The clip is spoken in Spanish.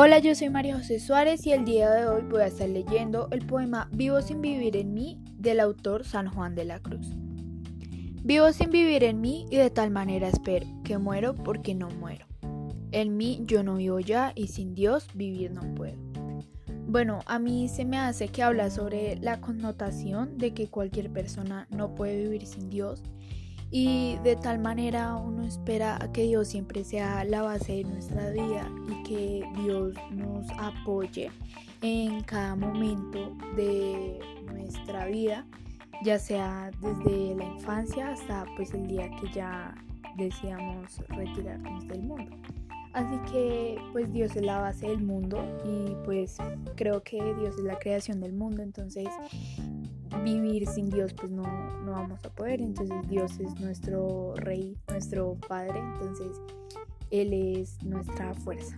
Hola, yo soy María José Suárez y el día de hoy voy a estar leyendo el poema Vivo sin vivir en mí del autor San Juan de la Cruz. Vivo sin vivir en mí y de tal manera espero que muero porque no muero. En mí yo no vivo ya y sin Dios vivir no puedo. Bueno, a mí se me hace que habla sobre la connotación de que cualquier persona no puede vivir sin Dios y de tal manera uno espera a que Dios siempre sea la base de nuestra vida y que Dios nos apoye en cada momento de nuestra vida, ya sea desde la infancia hasta pues el día que ya deseamos retirarnos del mundo. Así que pues Dios es la base del mundo y pues creo que Dios es la creación del mundo, entonces vivir sin Dios pues no, no vamos a poder. Entonces Dios es nuestro rey, nuestro padre, entonces Él es nuestra fuerza.